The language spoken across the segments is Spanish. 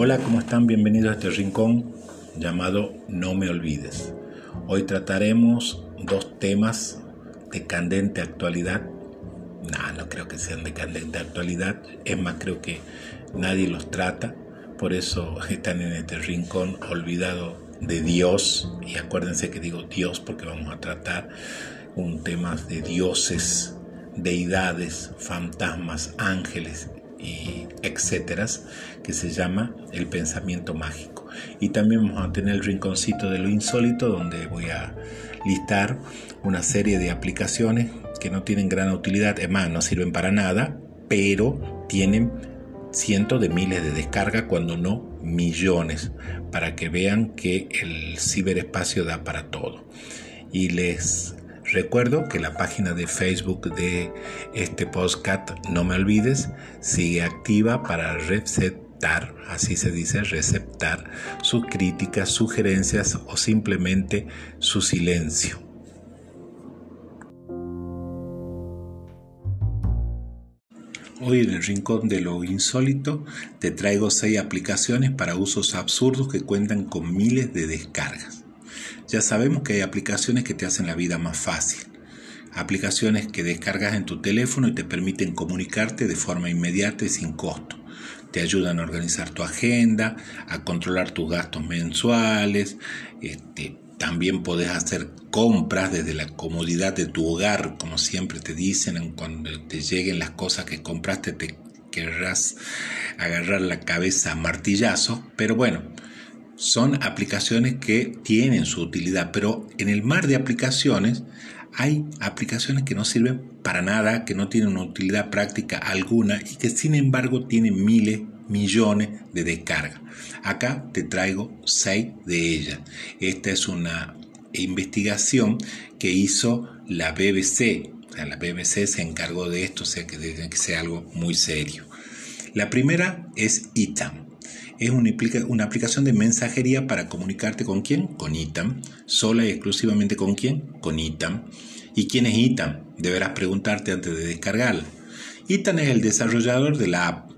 Hola, ¿cómo están? Bienvenidos a este rincón llamado No me olvides. Hoy trataremos dos temas de candente actualidad. No, no creo que sean de candente actualidad. Es más, creo que nadie los trata. Por eso están en este rincón olvidado de Dios. Y acuérdense que digo Dios porque vamos a tratar un tema de dioses, deidades, fantasmas, ángeles y etcétera, que se llama el pensamiento mágico. Y también vamos a tener el rinconcito de lo insólito, donde voy a listar una serie de aplicaciones que no tienen gran utilidad, es más, no sirven para nada, pero tienen cientos de miles de descargas, cuando no millones, para que vean que el ciberespacio da para todo. Y les Recuerdo que la página de Facebook de este podcast, no me olvides, sigue activa para receptar, así se dice, receptar sus críticas, sugerencias o simplemente su silencio. Hoy en el rincón de lo insólito te traigo seis aplicaciones para usos absurdos que cuentan con miles de descargas. Ya sabemos que hay aplicaciones que te hacen la vida más fácil. Aplicaciones que descargas en tu teléfono y te permiten comunicarte de forma inmediata y sin costo. Te ayudan a organizar tu agenda, a controlar tus gastos mensuales. Este, también podés hacer compras desde la comodidad de tu hogar, como siempre te dicen, cuando te lleguen las cosas que compraste te querrás agarrar la cabeza a martillazo, pero bueno, son aplicaciones que tienen su utilidad, pero en el mar de aplicaciones hay aplicaciones que no sirven para nada, que no tienen una utilidad práctica alguna y que sin embargo tienen miles, millones de descargas. Acá te traigo seis de ellas. Esta es una investigación que hizo la BBC. la BBC se encargó de esto, o sea que debe que sea algo muy serio. La primera es ITAM es una, aplicación de mensajería para comunicarte con quién? Con ITAM. Sola y exclusivamente con quién? Con ITAM. ¿Y quién es ITAM? Deberás preguntarte antes de descargarla. ITAM es el desarrollador de la app.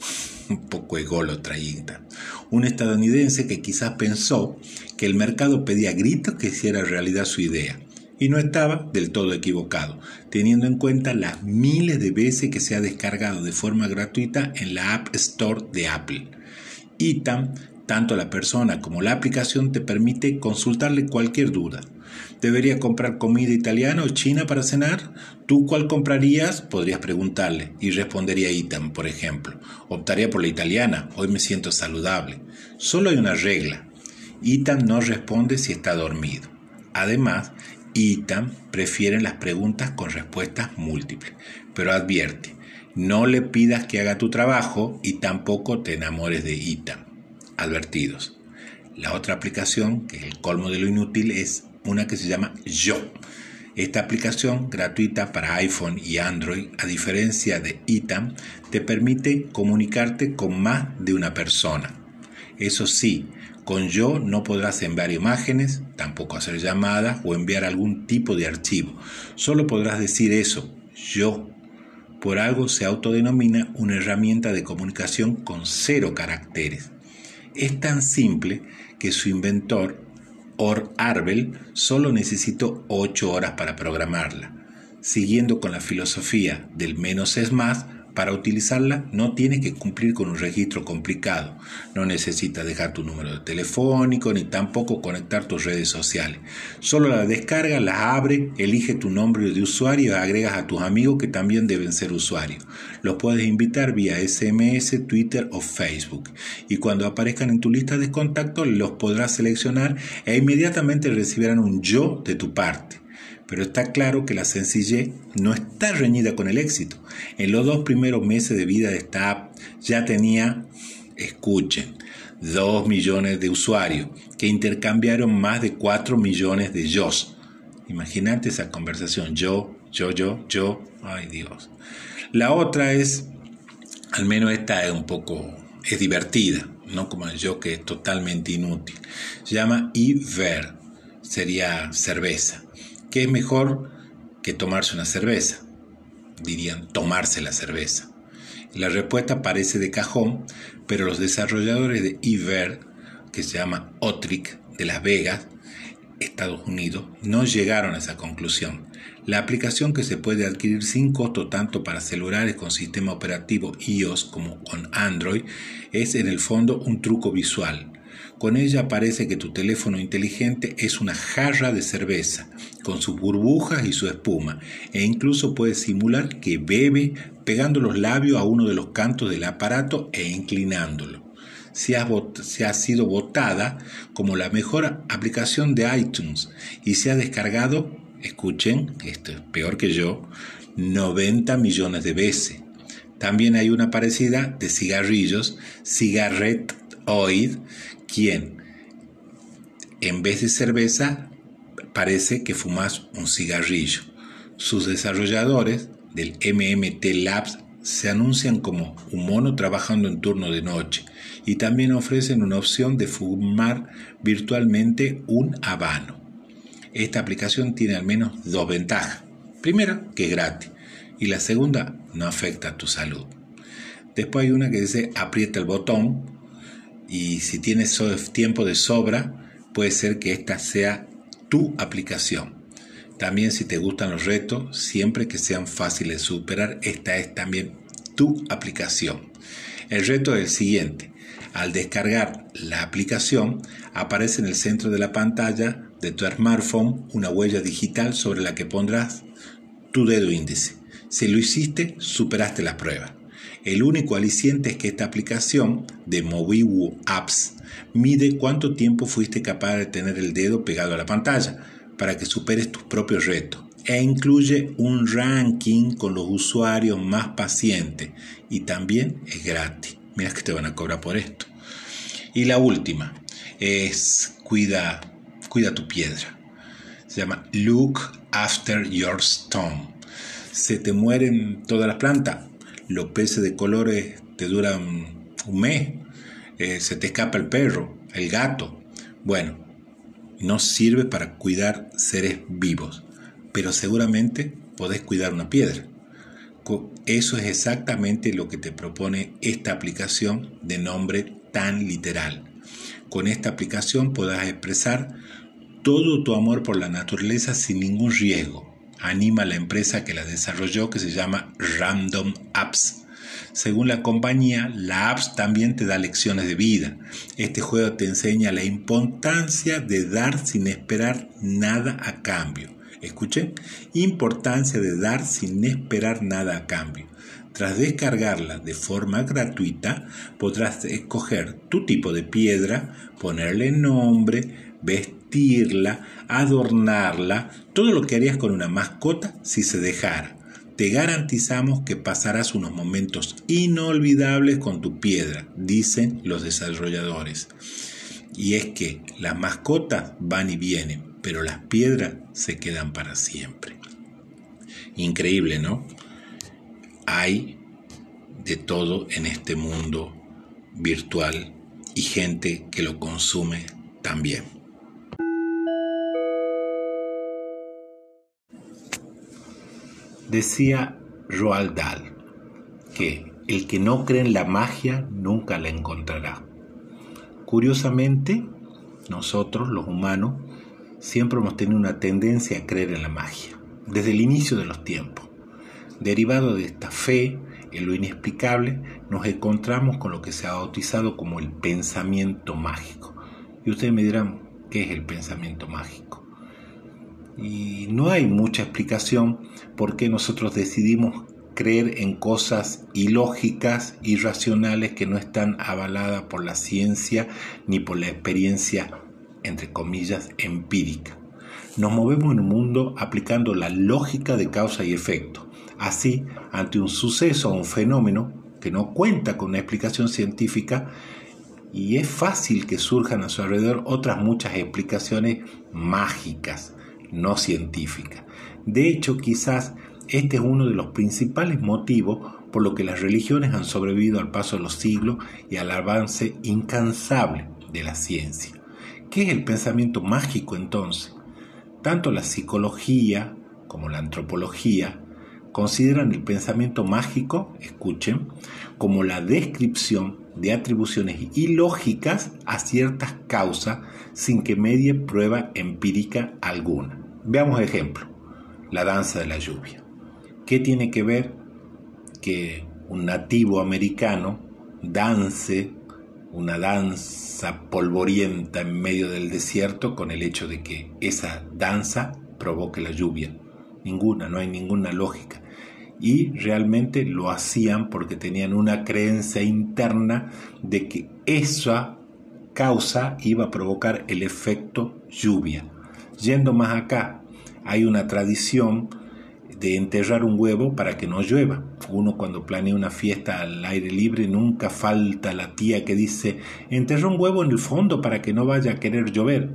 Un poco ególatra ITAM. Un estadounidense que quizás pensó que el mercado pedía gritos que hiciera realidad su idea. Y no estaba del todo equivocado, teniendo en cuenta las miles de veces que se ha descargado de forma gratuita en la App Store de Apple. ITAM, tanto la persona como la aplicación te permite consultarle cualquier duda. ¿Debería comprar comida italiana o china para cenar? ¿Tú cuál comprarías? Podrías preguntarle y respondería ITAM, por ejemplo. Optaría por la italiana, hoy me siento saludable. Solo hay una regla. ITAM no responde si está dormido. Además, ITAM prefiere las preguntas con respuestas múltiples, pero advierte, no le pidas que haga tu trabajo y tampoco te enamores de ITAM. Advertidos. La otra aplicación, que es el colmo de lo inútil, es una que se llama Yo. Esta aplicación, gratuita para iPhone y Android, a diferencia de ITAM, te permite comunicarte con más de una persona. Eso sí, con Yo no podrás enviar imágenes, tampoco hacer llamadas o enviar algún tipo de archivo. Solo podrás decir eso, yo por algo se autodenomina una herramienta de comunicación con cero caracteres. Es tan simple que su inventor, Or Arbel, solo necesitó 8 horas para programarla. Siguiendo con la filosofía del menos es más, para utilizarla no tiene que cumplir con un registro complicado, no necesita dejar tu número de telefónico ni tampoco conectar tus redes sociales. Solo la descarga, la abre, elige tu nombre de usuario y agregas a tus amigos que también deben ser usuarios. Los puedes invitar vía SMS, Twitter o Facebook y cuando aparezcan en tu lista de contactos los podrás seleccionar e inmediatamente recibirán un yo de tu parte pero está claro que la sencillez no está reñida con el éxito. En los dos primeros meses de vida de esta app ya tenía, escuchen, 2 millones de usuarios que intercambiaron más de 4 millones de yo. Imagínate esa conversación, yo, yo, yo, yo, ay Dios. La otra es, al menos esta es un poco, es divertida, no como el yo que es totalmente inútil. Se llama Iver, sería cerveza. ¿Qué es mejor que tomarse una cerveza? Dirían tomarse la cerveza. La respuesta parece de cajón, pero los desarrolladores de eVer, que se llama Otric de Las Vegas, Estados Unidos, no llegaron a esa conclusión. La aplicación que se puede adquirir sin costo tanto para celulares con sistema operativo iOS como con Android es en el fondo un truco visual. Con ella parece que tu teléfono inteligente es una jarra de cerveza, con sus burbujas y su espuma, e incluso puede simular que bebe pegando los labios a uno de los cantos del aparato e inclinándolo se ha, sido votada como la mejor aplicación de iTunes y se ha descargado, escuchen, esto es peor que yo, 90 millones de veces. También hay una parecida de cigarrillos, Cigarette Oid, quien en vez de cerveza parece que fumas un cigarrillo. Sus desarrolladores del MMT Labs se anuncian como un mono trabajando en turno de noche y también ofrecen una opción de fumar virtualmente un habano. Esta aplicación tiene al menos dos ventajas. Primera, que es gratis y la segunda, no afecta a tu salud. Después hay una que dice aprieta el botón y si tienes tiempo de sobra, puede ser que esta sea tu aplicación. También si te gustan los retos, siempre que sean fáciles de superar, esta es también tu aplicación. El reto es el siguiente. Al descargar la aplicación, aparece en el centro de la pantalla de tu smartphone una huella digital sobre la que pondrás tu dedo índice. Si lo hiciste, superaste la prueba. El único aliciente es que esta aplicación de Moviwu Apps mide cuánto tiempo fuiste capaz de tener el dedo pegado a la pantalla para que superes tus propios retos e incluye un ranking con los usuarios más pacientes y también es gratis. Mira que te van a cobrar por esto. Y la última es cuida, cuida tu piedra. Se llama Look After Your Stone. Se te mueren todas las plantas. Los peces de colores te duran un mes. Eh, se te escapa el perro, el gato. Bueno, no sirve para cuidar seres vivos, pero seguramente podés cuidar una piedra. Eso es exactamente lo que te propone esta aplicación de nombre tan literal. Con esta aplicación podrás expresar todo tu amor por la naturaleza sin ningún riesgo. Anima a la empresa que la desarrolló que se llama Random Apps según la compañía, la apps también te da lecciones de vida. Este juego te enseña la importancia de dar sin esperar nada a cambio. Escuchen, importancia de dar sin esperar nada a cambio. Tras descargarla de forma gratuita, podrás escoger tu tipo de piedra, ponerle nombre, vestirla, adornarla, todo lo que harías con una mascota si se dejara te garantizamos que pasarás unos momentos inolvidables con tu piedra, dicen los desarrolladores. Y es que las mascotas van y vienen, pero las piedras se quedan para siempre. Increíble, ¿no? Hay de todo en este mundo virtual y gente que lo consume también. Decía Roald Dahl que el que no cree en la magia nunca la encontrará. Curiosamente, nosotros los humanos siempre hemos tenido una tendencia a creer en la magia, desde el inicio de los tiempos. Derivado de esta fe en lo inexplicable, nos encontramos con lo que se ha bautizado como el pensamiento mágico. Y ustedes me dirán, ¿qué es el pensamiento mágico? Y no hay mucha explicación por qué nosotros decidimos creer en cosas ilógicas, irracionales, que no están avaladas por la ciencia ni por la experiencia, entre comillas, empírica. Nos movemos en un mundo aplicando la lógica de causa y efecto. Así, ante un suceso o un fenómeno que no cuenta con una explicación científica, y es fácil que surjan a su alrededor otras muchas explicaciones mágicas, no científica. De hecho, quizás este es uno de los principales motivos por lo que las religiones han sobrevivido al paso de los siglos y al avance incansable de la ciencia. ¿Qué es el pensamiento mágico entonces? Tanto la psicología como la antropología consideran el pensamiento mágico, escuchen, como la descripción de atribuciones ilógicas a ciertas causas sin que medie prueba empírica alguna. Veamos ejemplo, la danza de la lluvia. ¿Qué tiene que ver que un nativo americano dance una danza polvorienta en medio del desierto con el hecho de que esa danza provoque la lluvia? Ninguna, no hay ninguna lógica y realmente lo hacían porque tenían una creencia interna de que esa causa iba a provocar el efecto lluvia. Yendo más acá, hay una tradición de enterrar un huevo para que no llueva. Uno cuando planea una fiesta al aire libre nunca falta la tía que dice, enterra un huevo en el fondo para que no vaya a querer llover.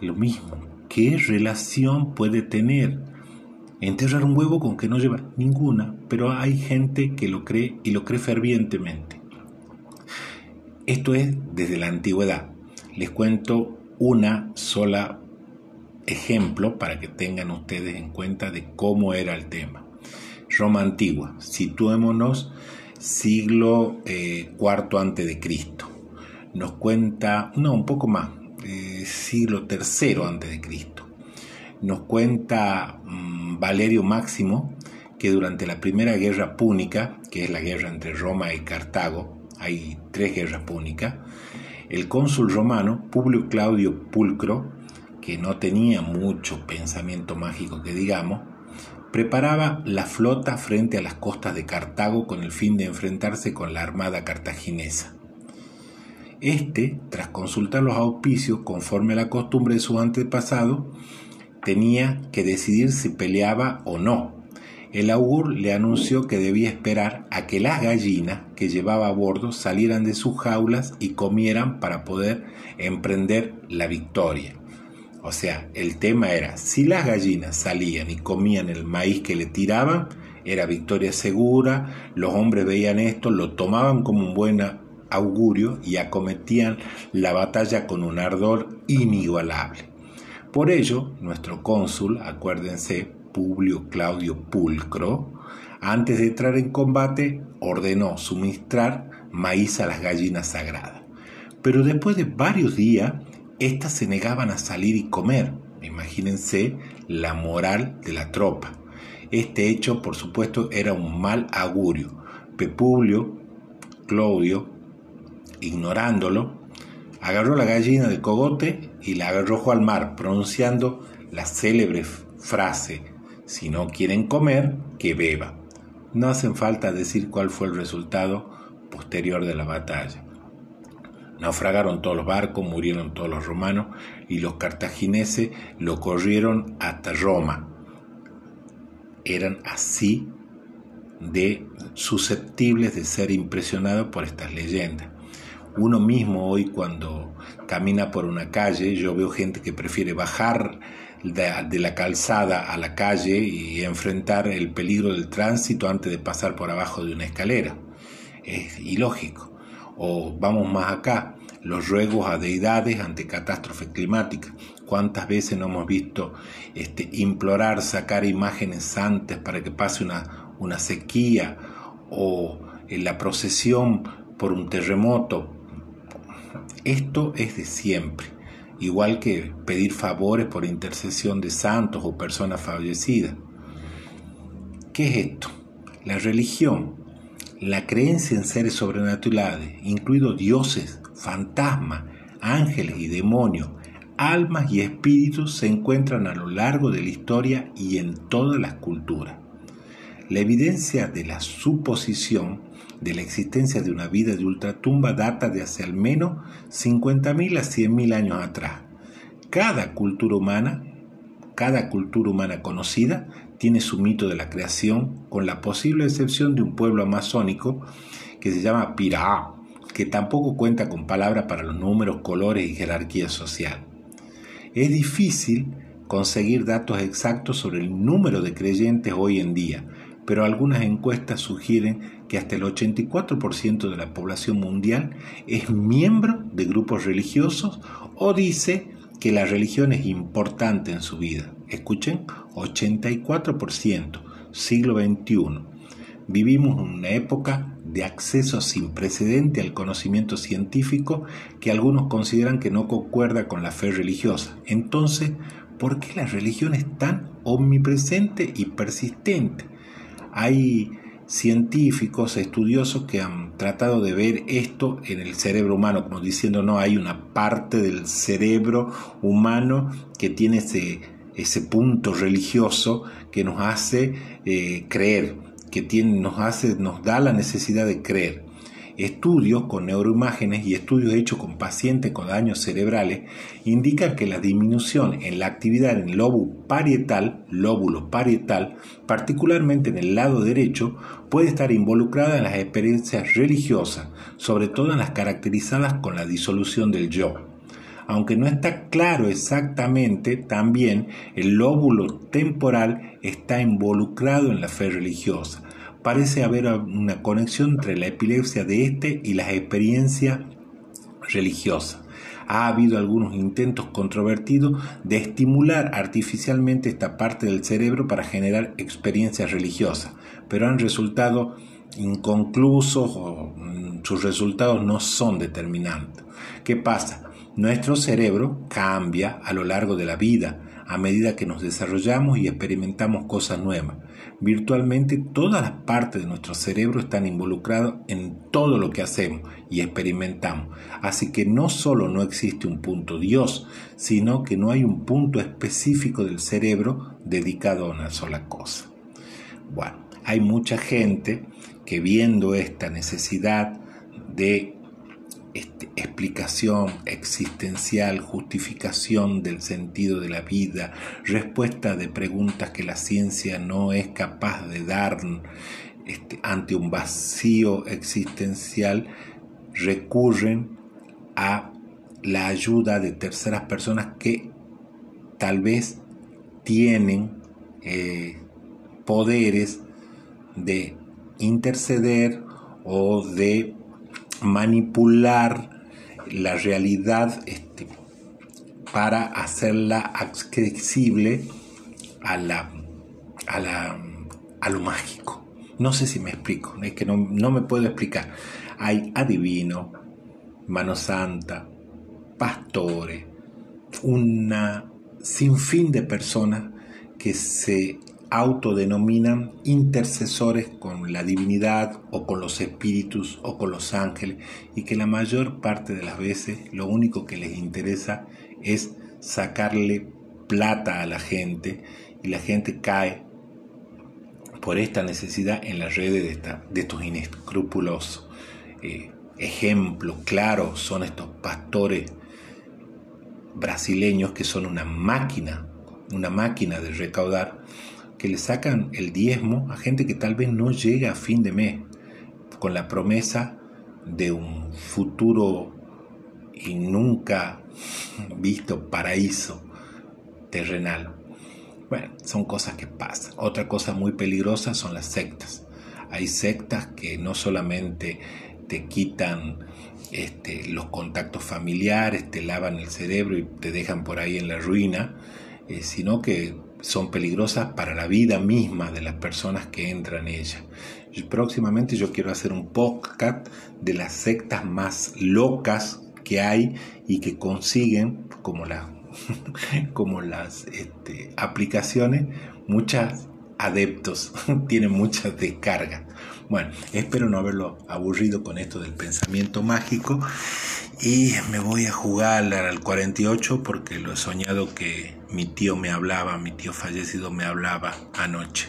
Lo mismo, ¿qué relación puede tener enterrar un huevo con que no lleva ninguna, pero hay gente que lo cree y lo cree fervientemente. Esto es desde la antigüedad. Les cuento una sola ejemplo para que tengan ustedes en cuenta de cómo era el tema. Roma antigua, situémonos siglo IV eh, antes de Cristo. Nos cuenta, no, un poco más, eh, siglo III antes de Cristo. Nos cuenta mm, Valerio Máximo que durante la primera guerra púnica, que es la guerra entre Roma y Cartago, hay tres guerras púnicas, el cónsul romano Publio Claudio Pulcro, que no tenía mucho pensamiento mágico que digamos, preparaba la flota frente a las costas de Cartago con el fin de enfrentarse con la armada cartaginesa. Este, tras consultar los auspicios conforme a la costumbre de sus antepasados, tenía que decidir si peleaba o no. El augur le anunció que debía esperar a que las gallinas que llevaba a bordo salieran de sus jaulas y comieran para poder emprender la victoria. O sea, el tema era, si las gallinas salían y comían el maíz que le tiraban, era victoria segura, los hombres veían esto, lo tomaban como un buen augurio y acometían la batalla con un ardor inigualable. Por ello, nuestro cónsul, acuérdense, Publio Claudio Pulcro, antes de entrar en combate, ordenó suministrar maíz a las gallinas sagradas. Pero después de varios días, éstas se negaban a salir y comer. Imagínense la moral de la tropa. Este hecho, por supuesto, era un mal augurio. Publio Claudio, ignorándolo, agarró la gallina del cogote y la arrojó al mar, pronunciando la célebre frase, si no quieren comer, que beba. No hacen falta decir cuál fue el resultado posterior de la batalla. Naufragaron todos los barcos, murieron todos los romanos y los cartagineses lo corrieron hasta Roma. Eran así de susceptibles de ser impresionados por estas leyendas. Uno mismo hoy cuando camina por una calle, yo veo gente que prefiere bajar de, la calzada a la calle y enfrentar el peligro del tránsito antes de pasar por abajo de una escalera. Es ilógico. O vamos más acá, los ruegos a deidades ante catástrofes climáticas. ¿Cuántas veces no hemos visto este, implorar sacar imágenes santas para que pase una, una sequía o en la procesión por un terremoto esto es de siempre, igual que pedir favores por intercesión de santos o personas fallecidas. ¿Qué es esto? La religión, la creencia en seres sobrenaturales, incluidos dioses, fantasmas, ángeles y demonios, almas y espíritus, se encuentran a lo largo de la historia y en todas las culturas. La evidencia de la suposición de la existencia de una vida de ultratumba data de hace al menos 50.000 a 100.000 años atrás. Cada cultura humana, cada cultura humana conocida tiene su mito de la creación, con la posible excepción de un pueblo amazónico que se llama Pirá, que tampoco cuenta con palabras para los números, colores y jerarquía social. Es difícil conseguir datos exactos sobre el número de creyentes hoy en día, pero algunas encuestas sugieren que hasta el 84% de la población mundial es miembro de grupos religiosos o dice que la religión es importante en su vida. Escuchen, 84%. siglo XXI. Vivimos una época de acceso sin precedente al conocimiento científico que algunos consideran que no concuerda con la fe religiosa. Entonces, ¿por qué la religión es tan omnipresente y persistente? Hay científicos, estudiosos que han tratado de ver esto en el cerebro humano, como diciendo, no, hay una parte del cerebro humano que tiene ese, ese punto religioso que nos hace eh, creer, que tiene, nos, hace, nos da la necesidad de creer. Estudios con neuroimágenes y estudios hechos con pacientes con daños cerebrales indican que la disminución en la actividad en el lóbulo parietal, lóbulo parietal, particularmente en el lado derecho, puede estar involucrada en las experiencias religiosas, sobre todo en las caracterizadas con la disolución del yo. Aunque no está claro exactamente, también el lóbulo temporal está involucrado en la fe religiosa parece haber una conexión entre la epilepsia de este y las experiencias religiosas. Ha habido algunos intentos controvertidos de estimular artificialmente esta parte del cerebro para generar experiencias religiosas, pero han resultado inconclusos o mm, sus resultados no son determinantes. ¿Qué pasa? Nuestro cerebro cambia a lo largo de la vida a medida que nos desarrollamos y experimentamos cosas nuevas. Virtualmente todas las partes de nuestro cerebro están involucradas en todo lo que hacemos y experimentamos. Así que no solo no existe un punto Dios, sino que no hay un punto específico del cerebro dedicado a una sola cosa. Bueno, hay mucha gente que viendo esta necesidad de este, explicación existencial, justificación del sentido de la vida, respuesta de preguntas que la ciencia no es capaz de dar este, ante un vacío existencial, recurren a la ayuda de terceras personas que tal vez tienen eh, poderes de interceder o de manipular la realidad este, para hacerla accesible a, la, a, la, a lo mágico. No sé si me explico, es que no, no me puedo explicar. Hay adivino, mano santa, pastores, una sinfín de personas que se autodenominan intercesores con la divinidad o con los espíritus o con los ángeles y que la mayor parte de las veces lo único que les interesa es sacarle plata a la gente y la gente cae por esta necesidad en las redes de, estos inescrupulosos. Eh, ejemplos claros son estos pastores brasileños que son una máquina, una máquina de recaudar que le sacan el diezmo a gente que tal vez no llega a fin de mes, con la promesa de un futuro y nunca visto paraíso terrenal. Bueno, son cosas que pasan. Otra cosa muy peligrosa son las sectas. Hay sectas que no solamente te quitan este, los contactos familiares, te lavan el cerebro y te dejan por ahí en la ruina, eh, sino que son peligrosas para la vida misma de las personas que entran en ella. próximamente yo quiero hacer un podcast de las sectas más locas que hay y que consiguen, como, como las este, aplicaciones, muchos adeptos, tienen muchas descargas. Bueno, espero no haberlo aburrido con esto del pensamiento mágico y me voy a jugar al 48 porque lo he soñado que mi tío me hablaba, mi tío fallecido me hablaba anoche.